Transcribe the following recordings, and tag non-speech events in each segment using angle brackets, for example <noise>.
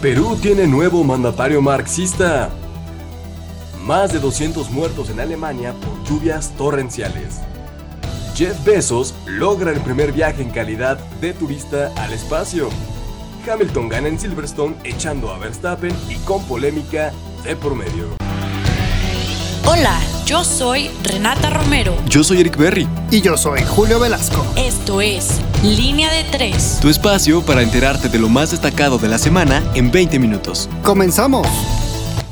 Perú tiene nuevo mandatario marxista. Más de 200 muertos en Alemania por lluvias torrenciales. Jeff Bezos logra el primer viaje en calidad de turista al espacio. Hamilton gana en Silverstone echando a Verstappen y con polémica de por medio. Hola, yo soy Renata Romero. Yo soy Eric Berry. Y yo soy Julio Velasco. Esto es Línea de Tres. Tu espacio para enterarte de lo más destacado de la semana en 20 minutos. ¡Comenzamos!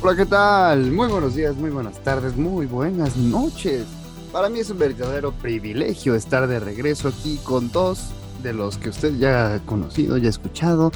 Hola, ¿qué tal? Muy buenos días, muy buenas tardes, muy buenas noches. Para mí es un verdadero privilegio estar de regreso aquí con dos de los que usted ya ha conocido, ya ha escuchado.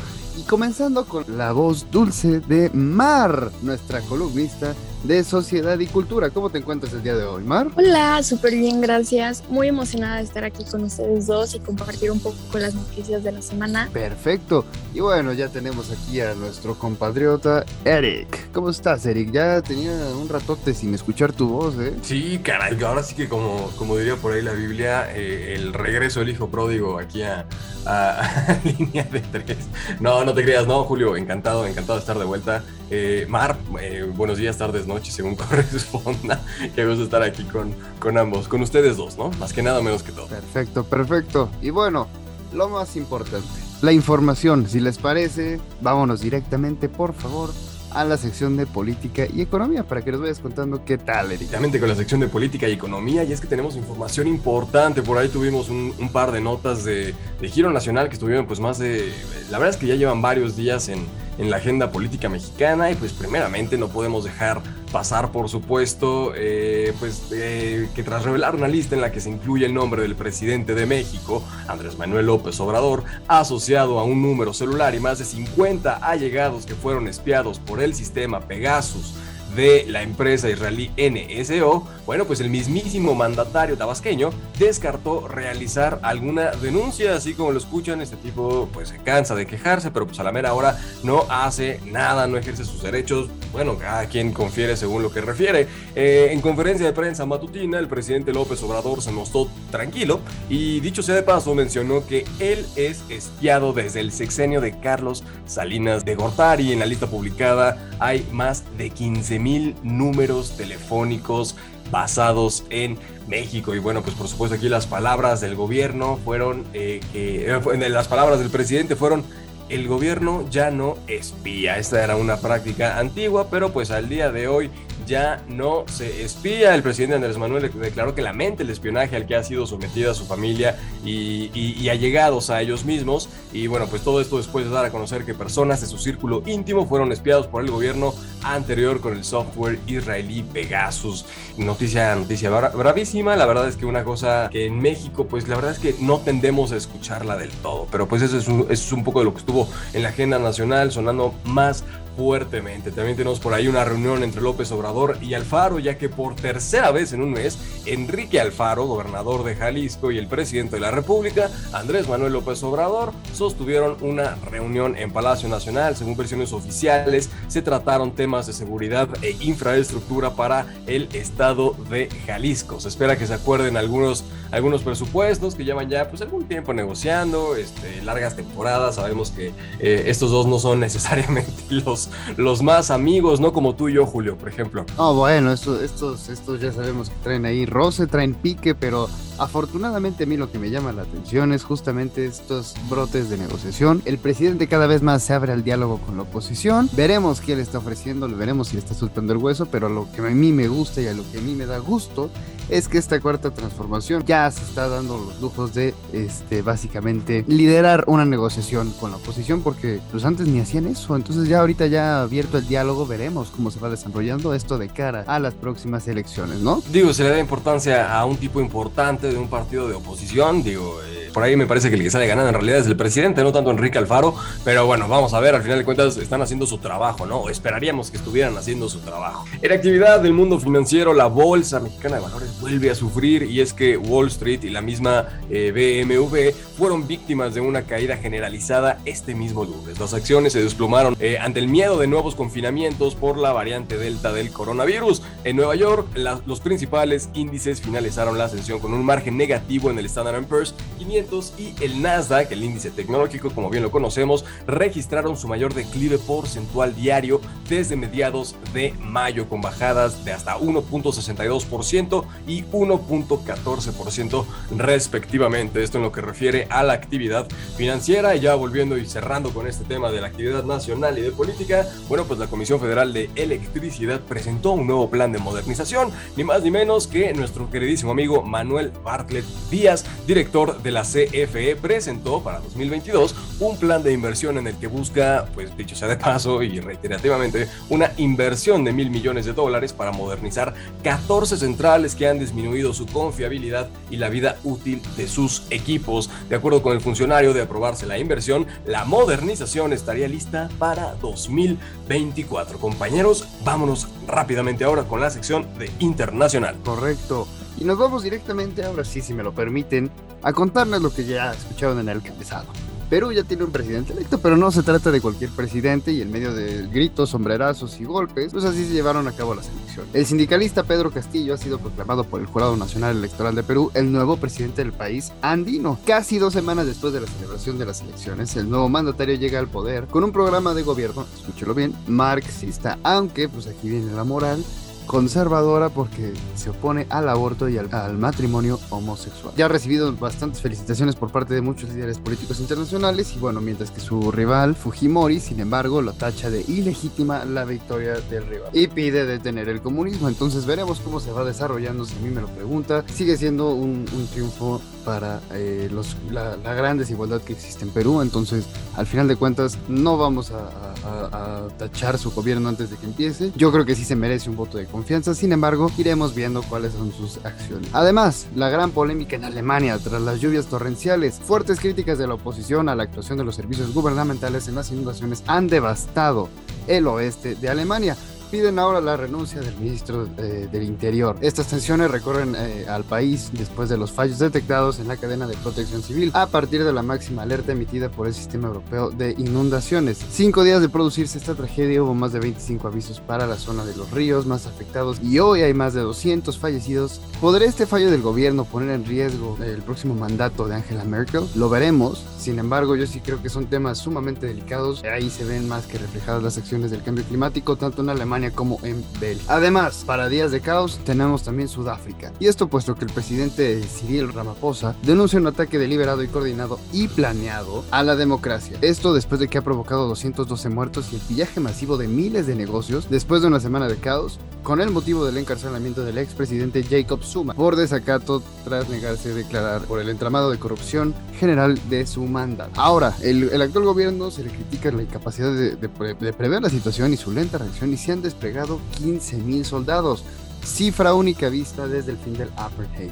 Comenzando con la voz dulce de Mar, nuestra columnista de Sociedad y Cultura. ¿Cómo te encuentras el día de hoy, Mar? Hola, súper bien, gracias. Muy emocionada de estar aquí con ustedes dos y compartir un poco con las noticias de la semana. Perfecto. Y bueno, ya tenemos aquí a nuestro compatriota Eric. ¿Cómo estás, Eric? Ya tenía un ratote sin escuchar tu voz, ¿eh? Sí, caray, ahora sí que como, como diría por ahí la Biblia, eh, el regreso del hijo pródigo aquí a, a, <laughs> línea de tres. No, no te creas, no, Julio, encantado, encantado de estar de vuelta. Eh, Mar, eh, buenos días, tardes, noches, según <laughs> corresponda. Qué gusto estar aquí con, con ambos, con ustedes dos, ¿no? Más que nada, menos que todo. Perfecto, perfecto. Y bueno, lo más importante, la información. Si les parece, vámonos directamente, por favor, a la sección de política y economía para que les vayas contando qué tal, Eric. Con la sección de política y economía, y es que tenemos información importante. Por ahí tuvimos un, par de notas de, giro nacional que estuvieron, pues más de. La verdad es que ya llevan varios días en, en la agenda política mexicana, y pues, primeramente, no podemos dejar pasar, por supuesto, eh, pues eh, que tras revelar una lista en la que se incluye el nombre del presidente de México, Andrés Manuel López Obrador, asociado a un número celular y más de 50 allegados que fueron espiados por el sistema Pegasus de la empresa israelí NSO, bueno, pues el mismísimo mandatario tabasqueño descartó realizar alguna denuncia, así como lo escuchan, este tipo pues se cansa de quejarse, pero pues a la mera hora no hace nada, no ejerce sus derechos, bueno, cada quien confiere según lo que refiere. Eh, en conferencia de prensa matutina, el presidente López Obrador se mostró tranquilo y dicho sea de paso mencionó que él es espiado desde el sexenio de Carlos Salinas de Gortari. En la lista publicada hay más de 15 mil números telefónicos basados en México. Y bueno, pues por supuesto aquí las palabras del gobierno fueron, eh, eh, las palabras del presidente fueron, el gobierno ya no espía. Esta era una práctica antigua, pero pues al día de hoy ya no se espía. El presidente Andrés Manuel declaró que lamenta el espionaje al que ha sido sometida su familia y, y, allegados a ellos mismos. Y bueno, pues todo esto después de dar a conocer que personas de su círculo íntimo fueron espiados por el gobierno anterior con el software israelí Pegasus. Noticia, noticia bra bravísima. La verdad es que una cosa que en México, pues la verdad es que no tendemos a escucharla del todo. Pero pues eso es un, eso es un poco de lo que estuvo en la agenda nacional, sonando más fuertemente. También tenemos por ahí una reunión entre López Obrador y Alfaro, ya que por tercera vez en un mes, Enrique Alfaro, gobernador de Jalisco, y el presidente de la República, Andrés Manuel López Obrador, sostuvieron una reunión en Palacio Nacional. Según versiones oficiales, se trataron temas de seguridad e infraestructura para el estado de Jalisco. Se espera que se acuerden algunos, algunos presupuestos que llevan ya pues algún tiempo negociando, este, largas temporadas. Sabemos que eh, estos dos no son necesariamente <laughs> los los más amigos, no como tú y yo, Julio, por ejemplo. Oh, bueno, estos, estos, estos ya sabemos que traen ahí roce, traen pique, pero afortunadamente a mí lo que me llama la atención es justamente estos brotes de negociación. El presidente cada vez más se abre al diálogo con la oposición. Veremos qué le está ofreciendo, veremos si le está soltando el hueso, pero lo que a mí me gusta y a lo que a mí me da gusto es que esta cuarta transformación ya se está dando los lujos de, este, básicamente, liderar una negociación con la oposición, porque pues antes ni hacían eso. Entonces ya ahorita ya abierto el diálogo, veremos cómo se va desarrollando esto de cara a las próximas elecciones, ¿no? Digo, se le da importancia a un tipo importante de un partido de oposición, digo, eh, por ahí me parece que el que sale ganando en realidad es el presidente, no tanto Enrique Alfaro, pero bueno, vamos a ver, al final de cuentas están haciendo su trabajo, ¿no? Esperaríamos que estuvieran haciendo su trabajo. En actividad del mundo financiero, la Bolsa Mexicana de Valores vuelve a sufrir y es que Wall Street y la misma eh, BMW fueron víctimas de una caída generalizada este mismo lunes. Las acciones se desplomaron eh, ante el miedo de nuevos confinamientos por la variante Delta del coronavirus. En Nueva York, los principales índices finalizaron la sesión con un margen negativo en el Standard Poor's 500 y el Nasdaq, el índice tecnológico como bien lo conocemos, registraron su mayor declive porcentual diario desde mediados de mayo con bajadas de hasta 1.62% y 1.14% respectivamente. Esto en lo que refiere a la actividad financiera y ya volviendo y cerrando con este tema de la actividad nacional y de política, bueno, pues la Comisión Federal de Electricidad presentó un nuevo plan de modernización, ni más ni menos que nuestro queridísimo amigo Manuel Bartlett Díaz, director de la CFE, presentó para 2022 un plan de inversión en el que busca, pues dicho sea de paso y reiterativamente, una inversión de mil millones de dólares para modernizar 14 centrales que han disminuido su confiabilidad y la vida útil de sus equipos. De acuerdo con el funcionario, de aprobarse la inversión, la modernización estaría lista para 2024. Compañeros, vámonos rápidamente ahora con la sección de internacional. Correcto. Y nos vamos directamente, ahora sí, si me lo permiten, a contarles lo que ya escucharon en el pasado. Perú ya tiene un presidente electo, pero no se trata de cualquier presidente y en medio de gritos, sombrerazos y golpes, pues así se llevaron a cabo las elecciones. El sindicalista Pedro Castillo ha sido proclamado por el Jurado Nacional Electoral de Perú el nuevo presidente del país andino. Casi dos semanas después de la celebración de las elecciones, el nuevo mandatario llega al poder con un programa de gobierno, escúchelo bien, marxista, aunque pues aquí viene la moral, conservadora porque se opone al aborto y al, matrimonio homosexual. Ya ha recibido bastantes felicitaciones por parte de muchos líderes políticos internacionales y bueno, mientras que su rival Fujimori, sin embargo, lo tacha de ilegítima la victoria del rival y pide detener el comunismo. Entonces veremos cómo se va desarrollando, si a mí me lo pregunta. Sigue siendo un, triunfo para eh, los, la, gran desigualdad que existe en Perú, entonces al final de cuentas no vamos a, tachar su gobierno antes de que empiece. Yo creo que sí se merece un voto de confianza, sin embargo, iremos viendo cuáles son sus acciones. Además, la gran polémica en Alemania tras las lluvias torrenciales, fuertes críticas de la oposición a la actuación de los servicios gubernamentales en las inundaciones han devastado el oeste de Alemania piden ahora la renuncia del ministro eh, del Interior. Estas tensiones recorren eh, al país después de los fallos detectados en la cadena de protección civil a partir de la máxima alerta emitida por el Sistema Europeo de Inundaciones. Cinco días de producirse esta tragedia hubo más de 25 avisos para la zona de los ríos más afectados y hoy hay más de 200 fallecidos. ¿Podrá este fallo del gobierno poner en riesgo el próximo mandato de Angela Merkel? Lo veremos. Sin embargo, yo sí creo que son temas sumamente delicados. Ahí se ven más que reflejadas las acciones del cambio climático, tanto en Alemania como en Bélgica. Además, para días de caos tenemos también Sudáfrica. Y esto puesto que el presidente Cyril Ramaphosa denuncia un ataque deliberado y coordinado y planeado a la democracia. Esto después de que ha provocado 212 muertos y el pillaje masivo de miles de negocios después de una semana de caos con el motivo del encarcelamiento del expresidente Jacob Zuma por desacato tras negarse a declarar por el entramado de corrupción general de su mandato. Ahora, el, actual gobierno se le critica la incapacidad de, prever la situación y su lenta reacción y se han desplegado 15.000 soldados, cifra única vista desde el fin del apartheid.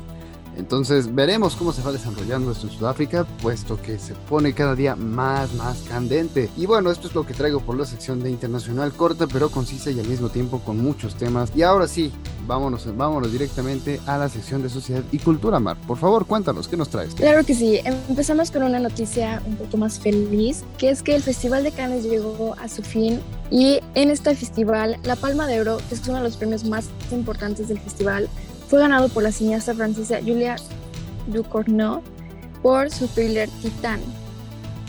Entonces veremos cómo se va desarrollando esto en Sudáfrica, puesto que se pone cada día más, más candente. Y bueno, esto es lo que traigo por la sección de internacional corta, pero concisa y al mismo tiempo con muchos temas. Y ahora sí, vámonos, vámonos directamente a la sección de sociedad y cultura, Mar. Por favor, cuéntanos, ¿qué nos traes? Claro que sí. Empezamos con una noticia un poco más feliz, que es que el Festival de Cannes llegó a su fin y en este festival, la Palma de Oro, que es uno de los premios más importantes del festival, fue ganado por la cineasta francesa Julia Ducournau por su thriller Titán.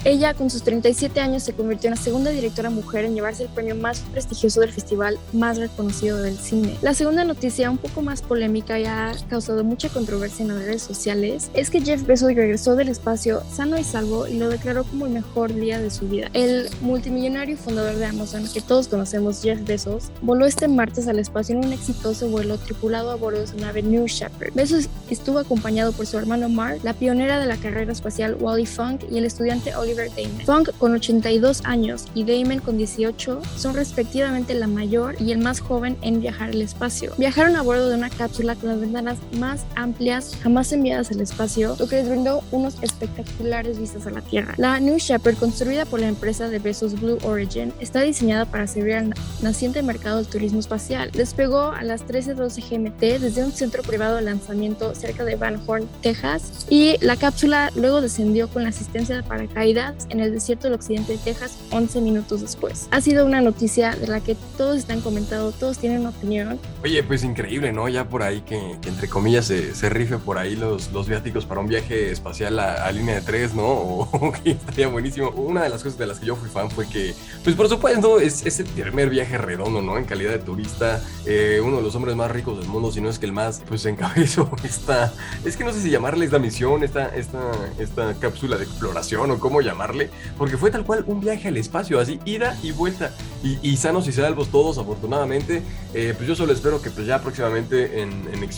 Ella, con sus 37 años, se convirtió en la segunda directora mujer en llevarse el premio más prestigioso del festival más reconocido del cine. La segunda noticia, un poco más polémica y ha causado mucha controversia en las redes sociales, es que Jeff Bezos regresó del espacio sano y salvo y lo declaró como el mejor día de su vida. El multimillonario fundador de Amazon, que todos conocemos, Jeff Bezos, voló este martes al espacio en un exitoso vuelo tripulado a bordo de su nave New Shepard. Bezos estuvo acompañado por su hermano Mark, la pionera de la carrera espacial Wally Funk y el estudiante Oliver Oliver Damon. Funk con 82 años y Damon con 18 son respectivamente la mayor y el más joven en viajar al espacio. Viajaron a bordo de una cápsula con las ventanas más amplias jamás enviadas al espacio, lo que les brindó unos espectaculares vistas a la Tierra. La New Shepard, construida por la empresa de besos Blue Origin, está diseñada para servir al naciente mercado del turismo espacial. Despegó a las 13:12 GMT desde un centro privado de lanzamiento cerca de Van Horn, Texas, y la cápsula luego descendió con la asistencia de paracaídas en el desierto del occidente de Texas 11 minutos después. Ha sido una noticia de la que todos están comentando, todos tienen una opinión. Oye, pues increíble, ¿no? Ya por ahí que, entre comillas se, se, rife por ahí los, los viáticos para un viaje espacial a, línea de tres, ¿no? <laughs> O que estaría buenísimo. Una de las cosas de las que yo fui fan fue que, pues por supuesto, es, es el primer viaje redondo, ¿no? En calidad de turista, eh, uno de los hombres más ricos del mundo, si no es que el más, pues encabezó esta, es que no sé si llamarle esta misión, esta, esta, esta cápsula de exploración o cómo llamarle, porque fue tal cual un viaje al espacio, así ida y vuelta, y, y sanos y salvos todos, afortunadamente. Eh, pues yo solo espero que pues ya próximamente en, en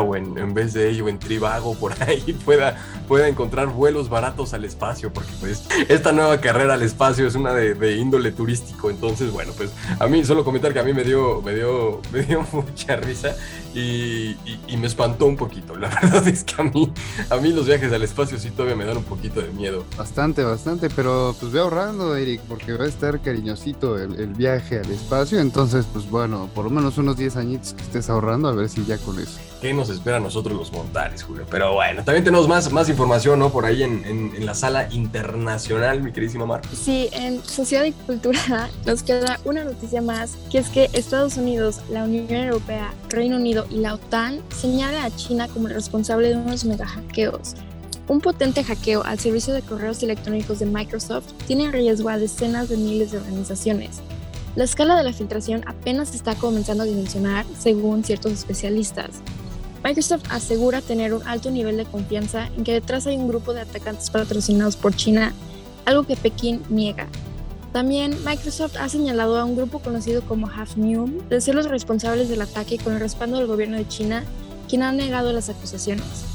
o en, en vez de ello en Trivago por <laughs> ahí pueda, pueda encontrar vuelos baratos al espacio, porque pues esta nueva carrera al espacio es una de, índole turístico, entonces bueno, pues a mí solo comentar que a mí me dio, me dio, <laughs> me dio mucha risa y, y, me espantó un poquito. La <laughs> verdad es que a mí, a mí los viajes al espacio sí todavía me dan un poquito de miedo. Bastante, bastante, pero pues ve ahorrando, Eric, porque va a estar cariñosito el, el viaje al espacio. Entonces, pues bueno, por lo menos unos 10 añitos que estés ahorrando, a ver si ya con eso. ¿Qué nos espera a nosotros los mortales, Julio? Pero bueno, también tenemos más, más información, ¿no? Por ahí en, en, en la sala internacional, mi queridísima Mar. Sí, en Sociedad y Cultura nos queda una noticia más, que es que Estados Unidos, la Unión Europea, Reino Unido y la OTAN señalan a China como el responsable de unos mega hackeos. Un potente hackeo al servicio de correos electrónicos de Microsoft tiene en riesgo a decenas de miles de organizaciones. La escala de la filtración apenas está comenzando a dimensionar, según ciertos especialistas. Microsoft asegura tener un alto nivel de confianza en que detrás hay un grupo de atacantes patrocinados por China, algo que Pekín niega. También Microsoft ha señalado a un grupo conocido como Hafnium de ser los responsables del ataque con el respaldo del gobierno de China, quien ha negado las acusaciones.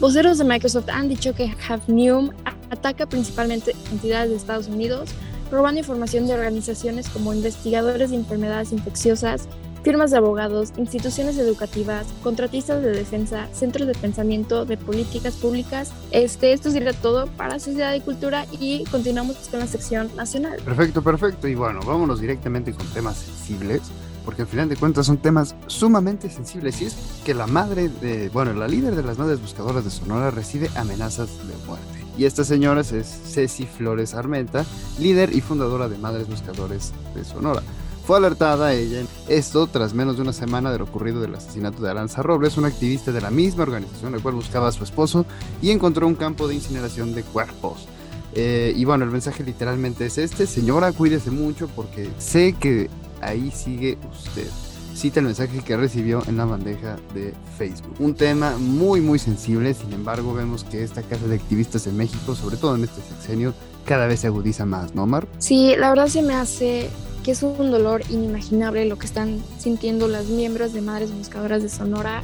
Voceros de Microsoft han dicho que Hafnium ataca principalmente entidades de Estados Unidos, robando información de organizaciones como investigadores de enfermedades infecciosas, firmas de abogados, instituciones educativas, contratistas de defensa, centros de pensamiento, de políticas públicas. Este, esto sería todo para Sociedad y Cultura y continuamos con la sección nacional. Perfecto, perfecto. Y bueno, vámonos directamente con temas sensibles, porque al final de cuentas son temas sumamente sensibles. Y es que la madre de, bueno, la líder de las madres buscadoras de Sonora recibe amenazas de muerte. Y esta señora es Ceci Flores Armenta, líder y fundadora de Madres Buscadores de Sonora. Fue alertada ella esto tras menos de una semana de lo ocurrido del asesinato de Aranza Robles, una activista de la misma organización, la cual buscaba a su esposo y encontró un campo de incineración de cuerpos. Eh, y bueno, el mensaje literalmente es este, señora, cuídese mucho porque sé que ahí sigue usted. Cita el mensaje que recibió en la bandeja de Facebook. Un tema muy muy sensible, sin embargo vemos que esta casa de activistas en México, sobre todo en este sexenio, cada vez se agudiza más, ¿no, Mar? Sí, la verdad se me hace que es un dolor inimaginable lo que están sintiendo las miembros de Madres Buscadoras de Sonora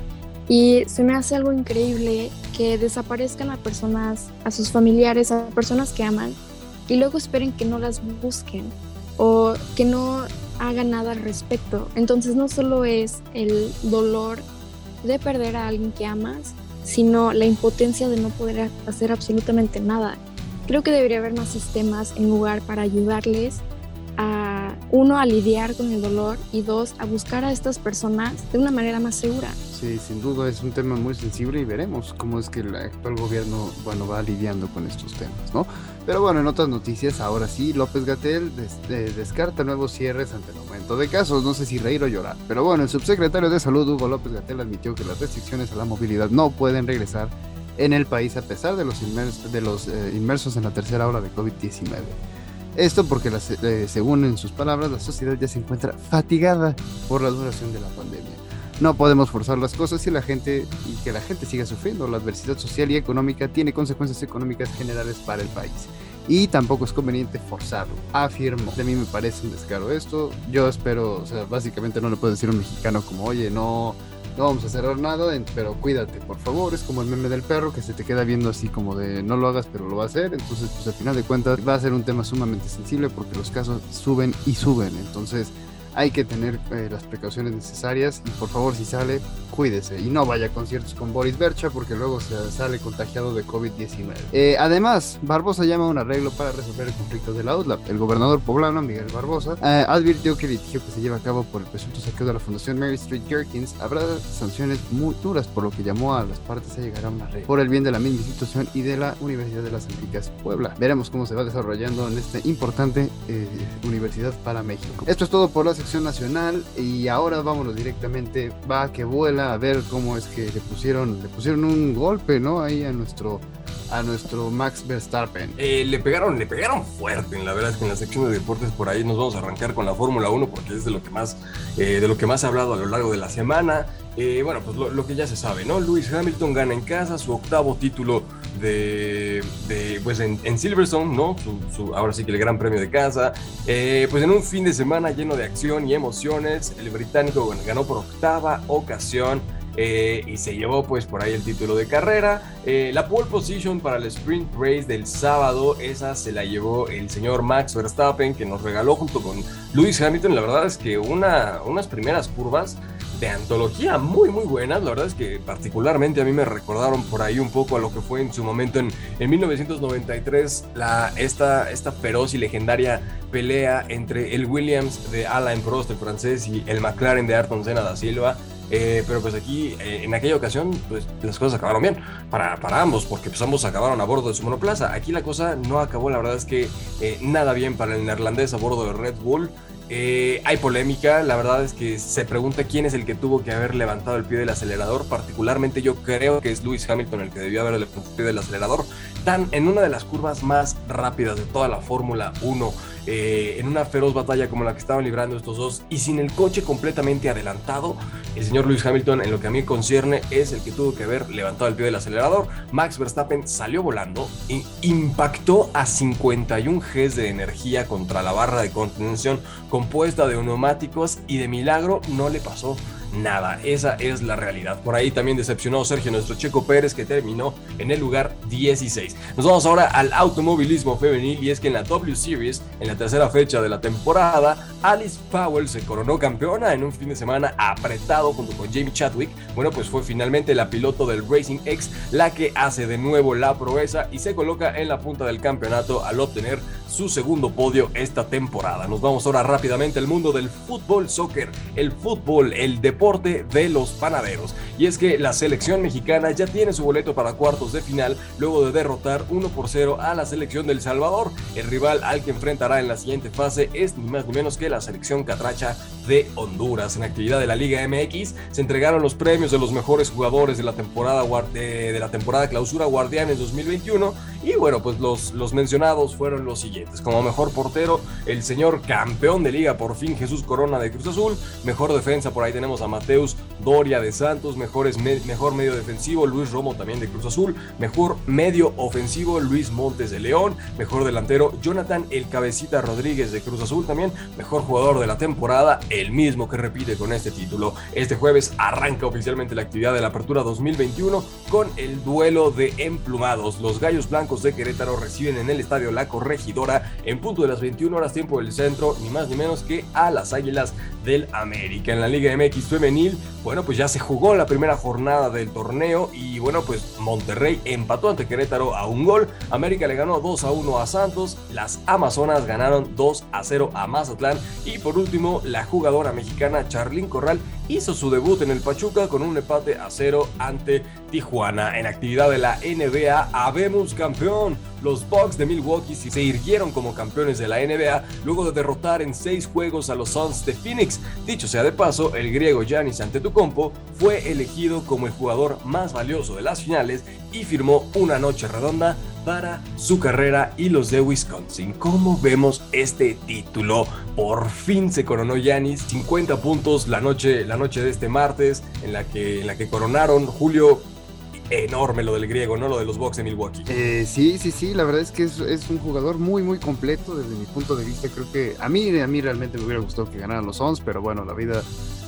y se me hace algo increíble que desaparezcan a personas, a sus familiares, a personas que aman y luego esperen que no las busquen o que no hagan nada al respecto. Entonces no solo es el dolor de perder a alguien que amas, sino la impotencia de no poder hacer absolutamente nada. Creo que debería haber más sistemas en lugar para ayudarles a uno a lidiar con el dolor y dos a buscar a estas personas de una manera más segura. Sí, sin duda es un tema muy sensible y veremos cómo es que el actual gobierno, bueno, va lidiando con estos temas, ¿no? Pero bueno, en otras noticias, ahora sí, López Gatel des eh, descarta nuevos cierres ante el aumento de casos, no sé si reír o llorar. Pero bueno, el subsecretario de Salud, Hugo López Gatel, admitió que las restricciones a la movilidad no pueden regresar en el país a pesar de los, inmers de los eh, inmersos en la tercera ola de COVID-19. Esto porque, la, eh, según en sus palabras, la sociedad ya se encuentra fatigada por la duración de la pandemia. No podemos forzar las cosas y la gente y que la gente siga sufriendo. La adversidad social y económica tiene consecuencias económicas generales para el país. Y tampoco es conveniente forzarlo, afirmó. De mí me parece un descaro esto. Yo espero, o sea, básicamente no le puedo decir a un mexicano como, oye, no, no vamos a cerrar nada, pero cuídate, por favor. Es como el meme del perro que se te queda viendo así como de no lo hagas, pero lo va a hacer. Entonces, pues al final de cuentas va a ser un tema sumamente sensible porque los casos suben y suben. Entonces, hay que tener eh, las precauciones necesarias y por favor si sale, cuídese y no vaya a conciertos con Boris Bercha porque luego se sale contagiado de COVID-19. Eh, además, Barbosa llama a un arreglo para resolver el conflicto de la UDLAP. El gobernador poblano, Miguel Barbosa, eh, advirtió que el litigio que se lleva a cabo por el presunto saqueo de la Fundación Mary Street Jerkins habrá sanciones muy duras, por lo que llamó a las partes a llegar a un arreglo por el bien de la misma institución y de la Universidad de las Américas Puebla. Veremos cómo se va desarrollando en esta importante universidad para México. Esto es todo por la nacional y ahora vámonos directamente, va que vuela a ver cómo es que le pusieron, le pusieron un golpe, ¿no? Ahí a nuestro a nuestro Max Verstappen. Eh, le pegaron, le pegaron fuerte. La verdad en la sección de deportes por ahí nos vamos a arrancar con la Fórmula 1 porque es de lo que más, eh, de lo que más ha hablado a lo largo de la semana. Eh, bueno, pues lo, que ya se sabe, ¿no? Lewis Hamilton gana en casa su octavo título de, pues en, Silverstone, ¿no? ahora sí que el gran premio de casa. pues en un fin de semana lleno de acción y emociones, el británico ganó por octava ocasión eh, y se llevó pues por ahí el título de carrera. Eh, la pole position para el sprint race del sábado, esa se la llevó el señor Max Verstappen que nos regaló junto con Lewis Hamilton. La verdad es que una, unas primeras curvas de antología muy muy buenas. La verdad es que particularmente a mí me recordaron por ahí un poco a lo que fue en su momento en, en 1993 la, esta, esta feroz y legendaria pelea entre el Williams de Alain Prost, el francés, y el McLaren de Ayrton Senna da Silva. Eh, pero pues aquí, eh, en aquella ocasión, pues las cosas acabaron bien para, ambos, porque pues ambos acabaron a bordo de su monoplaza. Aquí la cosa no acabó, la verdad es que eh, nada bien para el neerlandés a bordo de Red Bull. hay polémica, la verdad es que se pregunta quién es el que tuvo que haber levantado el pie del acelerador. Particularmente yo creo que es Lewis Hamilton el que debió haber levantado el pie del acelerador. Tan en una de las curvas más rápidas de toda la Fórmula 1 eh, en una feroz batalla como la que estaban librando estos dos y sin el coche completamente adelantado, el señor Lewis Hamilton en lo que a mí concierne es el que tuvo que haber levantado el pie del acelerador. Max Verstappen salió volando e impactó a 51 Gs de energía contra la barra de contención compuesta de neumáticos y de milagro no le pasó nada. Esa es la realidad. Por ahí también decepcionó Sergio, nuestro Checo Pérez, que terminó en el lugar 16. Nos vamos ahora al automovilismo femenil y es que en la W Series, en la tercera fecha de la temporada, Alice Powell se coronó campeona en un fin de semana apretado junto con Jamie Chadwick. Bueno, pues fue finalmente la piloto del Racing X la que hace de nuevo la proeza y se coloca en la punta del campeonato al obtener su segundo podio esta temporada. Nos vamos ahora rápidamente al mundo del fútbol soccer, el fútbol, el deporte de los panaderos. Y es que la selección mexicana ya tiene su boleto para cuartos de final luego de derrotar 1 por 0 a la selección del Salvador. El rival al que enfrentará en la siguiente fase es ni más ni menos que la selección catracha de Honduras. En actividad de la Liga MX se entregaron los premios de los mejores jugadores de la temporada, de, la temporada clausura Guardianes 2021 y bueno, pues los, los mencionados fueron los siguientes. Como mejor portero, el señor campeón de liga por fin Jesús Corona de Cruz Azul. Mejor defensa, por ahí tenemos a Mateus Doria de Santos. Mejores mejor medio defensivo, Luis Romo también de Cruz Azul. Mejor medio ofensivo, Luis Montes de León. Mejor delantero, Jonathan El Cabecita Rodríguez de Cruz Azul también. Mejor jugador de la temporada, el mismo que repite con este título. Este jueves arranca oficialmente la actividad de la Apertura 2021 con el duelo de emplumados. Los Gallos Blancos de Querétaro reciben en el estadio La Corregidora en punto de las 21 horas tiempo del centro, ni más ni menos que a las Águilas del América. En la Liga MX femenil, bueno, pues ya se jugó la primera jornada del torneo y bueno, pues Monterrey empató ante Querétaro a un gol. América le ganó 2 a 1 a Santos, las Amazonas ganaron 2 a 0 a Mazatlán y por último la jugadora mexicana Charlín Corral hizo su debut en el Pachuca con un empate a 0 ante Tijuana. En actividad de la NBA, habemos campeón. Los Bucks de Milwaukee se irguieron como campeones de la NBA luego de derrotar en seis juegos a los Suns de Phoenix. Dicho sea de paso, el griego Giannis Antetokounmpo fue elegido como el jugador más valioso de las finales y firmó una noche redonda para su carrera y los de Wisconsin. ¿Cómo vemos este título? Por fin se coronó Giannis, 50 puntos la noche, la noche de este martes en la que, en la que coronaron Julio enorme lo del griego, ¿no? Lo de los Bucks de Milwaukee. Eh, sí, sí, sí, la verdad es que es, un jugador muy, muy completo desde mi punto de vista. Creo que a mí, a mí realmente me hubiera gustado que ganaran los Suns, pero bueno, la vida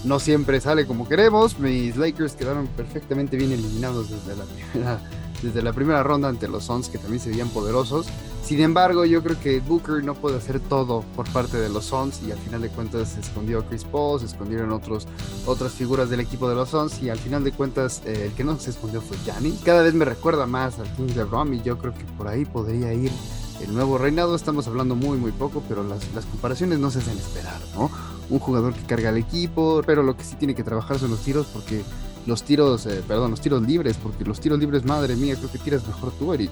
no siempre sale como queremos. Mis Lakers quedaron perfectamente bien eliminados desde la primera, <laughs> desde la primera ronda ante los Suns, que también se veían poderosos. Sin embargo, yo creo que Booker no puede hacer todo por parte de los Suns y al final de cuentas se escondió Chris Paul, se escondieron otras figuras del equipo de los Suns y al final de cuentas eh, el que no se escondió fue Giannis. Cada vez me recuerda más al King LeBron y yo creo que por ahí podría ir el nuevo reinado. Estamos hablando muy muy poco, pero las, las comparaciones no se hacen esperar, ¿no? Un jugador que carga al equipo, pero lo que sí tiene que trabajar son los tiros porque los tiros, eh, perdón, los tiros libres, porque los tiros libres, madre mía, creo que tiras mejor tú, Eric.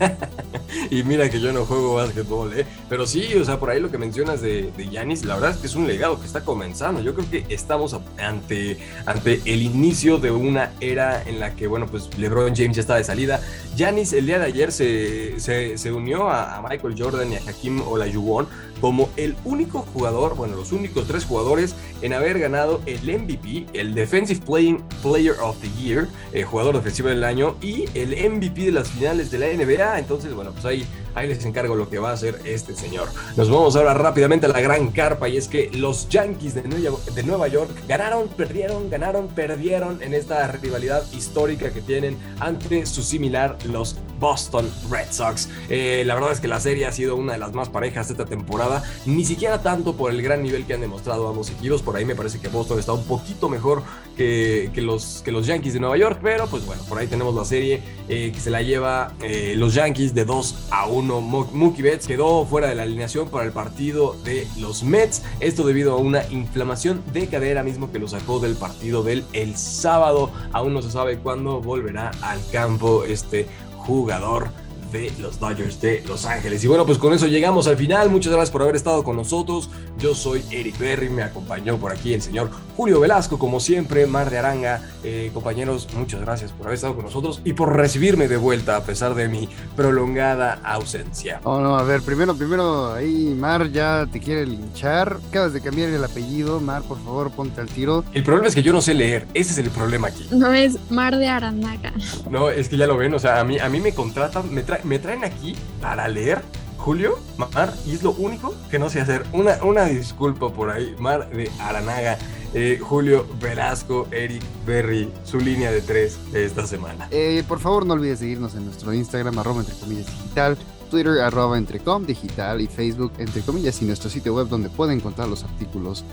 <laughs> y mira que yo no juego básquetbol, ¿eh? Pero sí, o sea, por ahí lo que mencionas de Yanis, la verdad es que es un legado que está comenzando. Yo creo que estamos ante, ante el inicio de una era en la que, bueno, pues LeBron James ya está de salida. Yanis el día de ayer se, se, unió a, Michael Jordan y a Hakim Olajuwon como el único jugador, bueno, los únicos tres jugadores en haber ganado el MVP, el Defensive Player of the Year, el jugador defensivo del año y el MVP de las finales de la NBA. Entonces, bueno, pues ahí, ahí les encargo lo que va a hacer este señor. Nos vamos ahora rápidamente a la gran carpa y es que los Yankees de Nueva, York ganaron, perdieron, ganaron, perdieron en esta rivalidad histórica que tienen ante su similar, los Boston Red Sox. Eh, la verdad es que la serie ha sido una de las más parejas esta temporada, ni siquiera tanto por el gran nivel que han demostrado ambos equipos, por ahí me parece que Boston está un poquito mejor que, los, que los Yankees de Nueva York, pero pues bueno, por ahí tenemos la serie eh, que se la lleva eh, los Yankees de 2 a 1. Mookie Betts quedó fuera de la alineación para el partido de los Mets, esto debido a una inflamación de cadera mismo que lo sacó del partido del el sábado, aún no se sabe cuándo volverá al campo este jugador de los Dodgers de Los Ángeles. Y bueno, pues con eso llegamos al final. Muchas gracias por haber estado con nosotros. Yo soy Eric Berry, me acompañó por aquí el señor Julio Velasco, como siempre, Mar de Aranga. Eh, compañeros, muchas gracias por haber estado con nosotros y por recibirme de vuelta a pesar de mi prolongada ausencia. Oh, no, a ver, primero, primero, ahí Mar ya te quiere linchar. Acabas de cambiar el apellido. Mar, por favor, ponte al tiro. El problema es que yo no sé leer. Ese es el problema aquí. No es Mar de Aranaga. No, es que ya lo ven. O sea, a mí, a mí me contratan, me traen me traen aquí para leer Julio, Mar, y es lo único que no sé hacer. Una, una disculpa por ahí, Mar de Aranaga, eh, Julio Velasco, Eric Berry, su línea de tres de esta semana. Eh, por favor, no olvides seguirnos en nuestro Instagram, arroba entre comillas digital, Twitter, arroba entrecom digital y Facebook, entre comillas, y nuestro sitio web donde pueden encontrar los artículos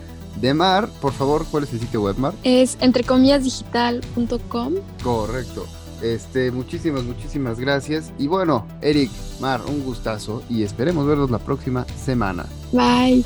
de Mar. Por favor, ¿cuál es el sitio web, Mar? Es entrecomillasdigital.com. Correcto. Este, muchísimas, muchísimas gracias. Y bueno, Eric, Mar, un gustazo y esperemos verlos la próxima semana. Bye.